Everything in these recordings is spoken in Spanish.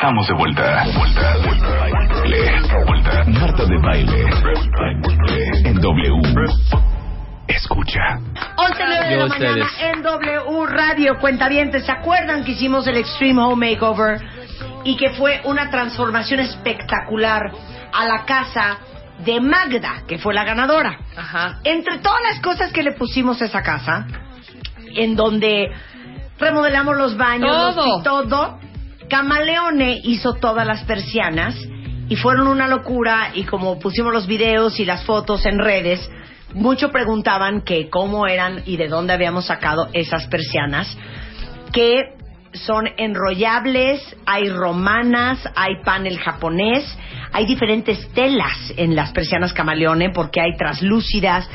Estamos de vuelta. Vuelta, vuelta, vuelta. Marta de baile. En W. Escucha. 11 de la mañana en W Radio. Cuentavientes, ¿se acuerdan que hicimos el Extreme Home Makeover? Y que fue una transformación espectacular a la casa de Magda, que fue la ganadora. Ajá. Entre todas las cosas que le pusimos a esa casa, en donde remodelamos los baños Todo. y todo, Camaleone hizo todas las persianas y fueron una locura y como pusimos los videos y las fotos en redes, mucho preguntaban que cómo eran y de dónde habíamos sacado esas persianas que son enrollables, hay romanas, hay panel japonés, hay diferentes telas en las persianas camaleone porque hay traslúcidas,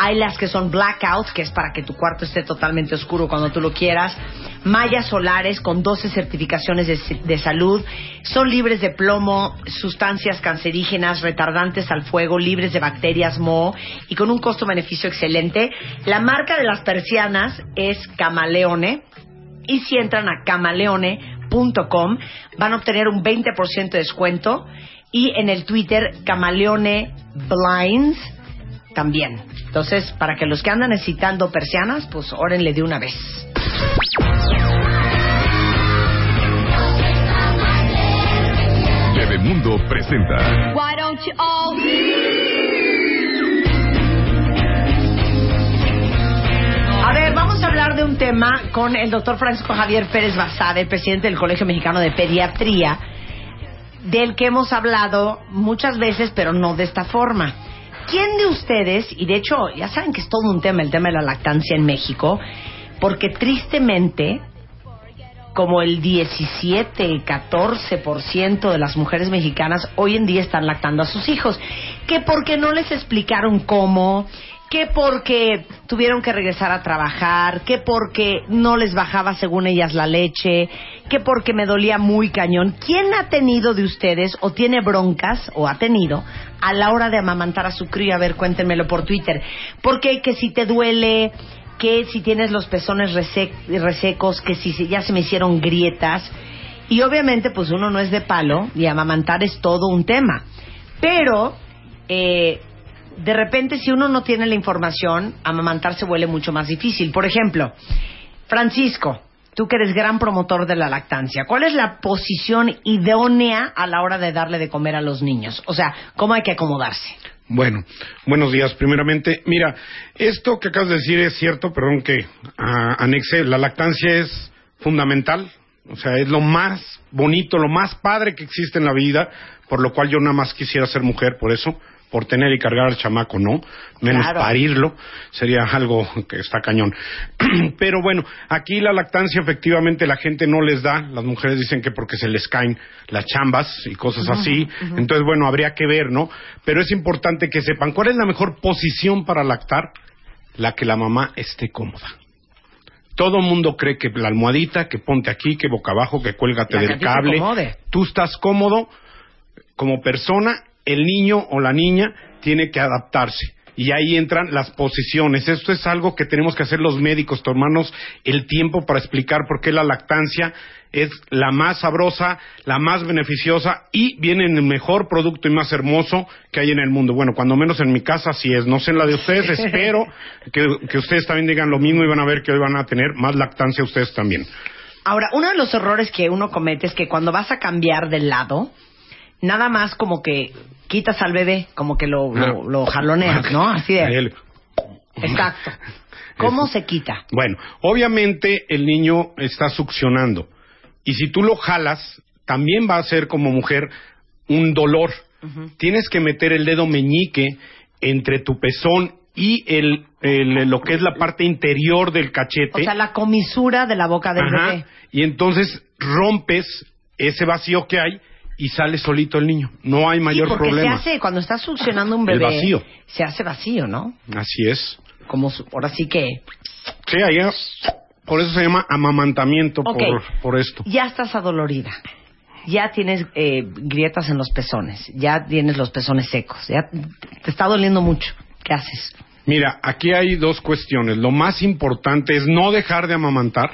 hay las que son blackouts, que es para que tu cuarto esté totalmente oscuro cuando tú lo quieras, mallas solares con 12 certificaciones de, salud, son libres de plomo, sustancias cancerígenas, retardantes al fuego, libres de bacterias moho y con un costo-beneficio excelente. La marca de las persianas es Camaleone y si entran a camaleone.com van a obtener un 20% de descuento. Y en el Twitter Camaleone Blinds también. Entonces, para que los que andan necesitando persianas, pues órenle de una vez. Bebemundo presenta. Why don't you all A ver, vamos a hablar de un tema con el doctor Francisco Javier Pérez Basade, presidente del Colegio Mexicano de Pediatría, del que hemos hablado muchas veces, pero no de esta forma. ¿Quién de ustedes, y de hecho ya saben que es todo un tema el tema de la lactancia en México, porque tristemente, como el 17, 14% de las mujeres mexicanas hoy en día están lactando a sus hijos, que porque no les explicaron cómo, que porque tuvieron que regresar a trabajar, que porque no les bajaba según ellas la leche, que porque me dolía muy cañón. ¿Quién ha tenido de ustedes o tiene broncas o ha tenido a la hora de amamantar a su cría? A ver, cuéntenmelo por Twitter. Porque que si te duele, que si tienes los pezones resec- resecos, que si ya se me hicieron grietas. Y obviamente, pues uno no es de palo y amamantar es todo un tema. Pero, eh, de repente, si uno no tiene la información, amamantar se vuelve mucho más difícil. Por ejemplo, Francisco, tú que eres gran promotor de la lactancia, ¿cuál es la posición idónea a la hora de darle de comer a los niños? O sea, ¿cómo hay que acomodarse? Bueno, buenos días. Primeramente, mira, esto que acabas de decir es cierto, perdón que ah, anexe, la lactancia es fundamental, o sea, es lo más bonito, lo más padre que existe en la vida, por lo cual yo nada más quisiera ser mujer, por eso, por tener y cargar al chamaco, no, menos Claro. parirlo, sería algo que está cañón. Pero bueno, aquí la lactancia efectivamente la gente no les da, las mujeres dicen que porque se les caen las chambas y cosas así, entonces bueno, habría que ver, ¿no? Pero es importante que sepan cuál es la mejor posición para lactar, la que la mamá esté cómoda. Todo mundo cree que la almohadita, que ponte aquí, que boca abajo, que cuélgate La del cable. Tú estás cómodo como persona, el niño o la niña tiene que adaptarse. Y ahí entran las posiciones. Esto es algo que tenemos que hacer los médicos, tomarnos el tiempo para explicar por qué la lactancia es la más sabrosa, la más beneficiosa y viene en el mejor producto y más hermoso que hay en el mundo. Bueno, cuando menos en mi casa así es. No sé en la de ustedes, espero que, que ustedes también digan lo mismo y van a ver que hoy van a tener más lactancia ustedes también. Ahora, uno de los errores que uno comete es que cuando vas a cambiar de lado, nada más como que quitas al bebé, como que lo, lo, lo jaloneas, ¿no? Así de... Exacto. ¿Cómo se quita? Bueno, obviamente el niño está succionando. Y si tú lo jalas, también va a ser como mujer un dolor. Tienes que meter el dedo meñique entre tu pezón y el, el- lo que es la parte interior del cachete. O sea, la comisura de la boca del Ajá. bebé. Y entonces rompes ese vacío que hay y sale solito el niño. No hay mayor sí, porque problema. se hace, cuando estás succionando un El bebé, vacío. se hace vacío, ¿no? Así es. Como su- ahora sí que Sí, ahí es- por eso se llama amamantamiento por, por esto. ya estás adolorida. Ya tienes eh, grietas en los pezones, ya tienes los pezones secos, ya te está doliendo mucho. ¿Qué haces? Mira, aquí hay dos cuestiones. Lo más importante es no dejar de amamantar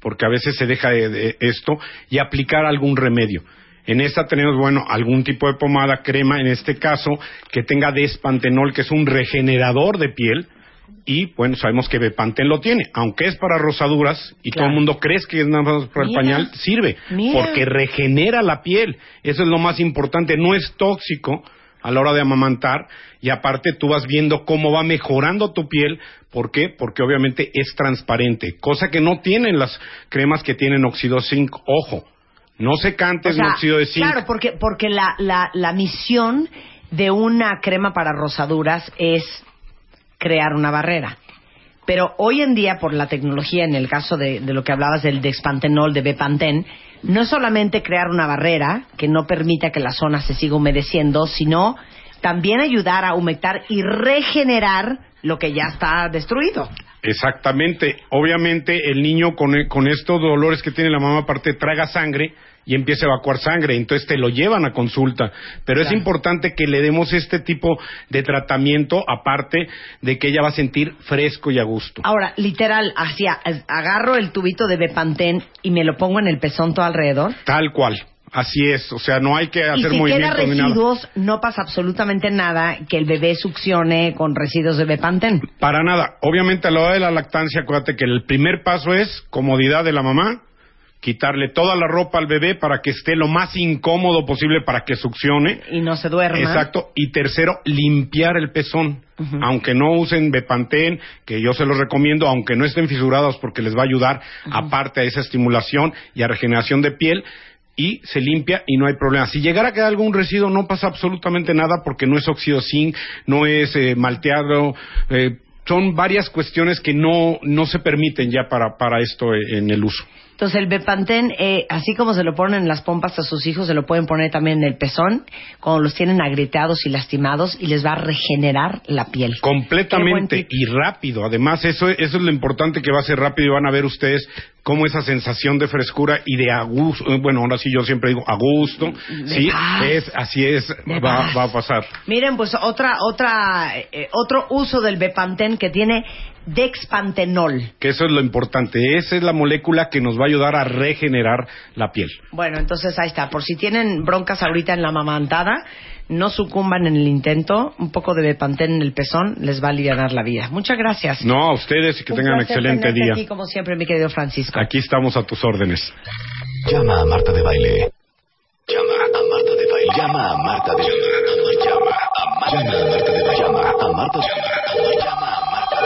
porque a veces se deja de, de esto, y aplicar algún remedio. En esta tenemos, bueno, algún tipo de pomada, crema, en este caso, que tenga despantenol, que es un regenerador de piel, y bueno, sabemos que Bepantén lo tiene, aunque es para rosaduras y Claro. todo el mundo cree que es nada más para Mira, el pañal, sirve, mira. porque regenera la piel. Eso es lo más importante, no es tóxico a la hora de amamantar y aparte tú vas viendo cómo va mejorando tu piel, ¿por qué? Porque obviamente es transparente, cosa que no tienen las cremas que tienen óxido zinc, ojo. No se cantes O sea, de zinc. Claro, porque, porque la, la, la misión de una crema para rosaduras es crear una barrera. Pero hoy en día, por la tecnología, en el caso de, de lo que hablabas del Dexpantenol, de Bepantén, no es solamente crear una barrera que no permita que la zona se siga humedeciendo, sino también ayudar a humectar y regenerar lo que ya está destruido. Exactamente. Obviamente el niño con, con estos dolores que tiene la mamá aparte traga sangre y empieza a evacuar sangre, entonces te lo llevan a consulta. Pero es importante que le demos este tipo de tratamiento aparte de que ella va a sentir fresco y a gusto. Ahora, literal, hacia, agarro el tubito de Bepantén y me lo pongo en el pezón todo alrededor. Tal cual. Así es. O sea, no hay que Y hacer si queda residuos, no pasa absolutamente nada que el bebé succione con residuos de Bepantén. Para nada. Obviamente a la hora de la lactancia, acuérdate que el primer paso es comodidad de la mamá, quitarle toda la ropa al bebé para que esté lo más incómodo posible para que succione. Y no se duerma. Exacto. Y tercero, limpiar el pezón. Aunque no usen Bepantén, que yo se los recomiendo, aunque no estén fisurados porque les va a ayudar aparte a esa estimulación y a regeneración de piel. Y se limpia y no hay problema. Si llegara a quedar algún residuo, no pasa absolutamente nada porque no es óxido zinc, no es eh, malteado. eh, son varias cuestiones que no, no se permiten ya para, para esto eh, en el uso. Entonces el Bepantén, eh, así como se lo ponen en las pompas a sus hijos, se lo pueden poner también en el pezón, cuando los tienen agrietados y lastimados, y les va a regenerar la piel. Completamente y rápido. Además, eso, eso es lo importante que va a ser rápido y van a ver ustedes cómo esa sensación de frescura y de a gusto, eh, bueno, ahora sí yo siempre digo a gusto, sí, paz. es, así es, va, va a pasar. Miren, pues otra, otra, eh, otro uso del Bepantén que tiene Dexpantenol. Que eso es lo importante. Esa es la molécula que nos va a ayudar a regenerar la piel. Bueno, entonces ahí está. Por si tienen broncas ahorita en la mamantada, no sucumban en el intento. Un poco de Bepantén en el pezón les va a aliviar la vida. Muchas gracias. No, a ustedes y que Un tengan un excelente día. Aquí, como siempre, mi querido Francisco. Aquí estamos a tus órdenes. Llama a Marta de Baile. Llama a Marta de Baile. Llama a Marta de Baile. Llama a Marta de Baile. Llama a Marta de Baile. Llama a Marta de Baile.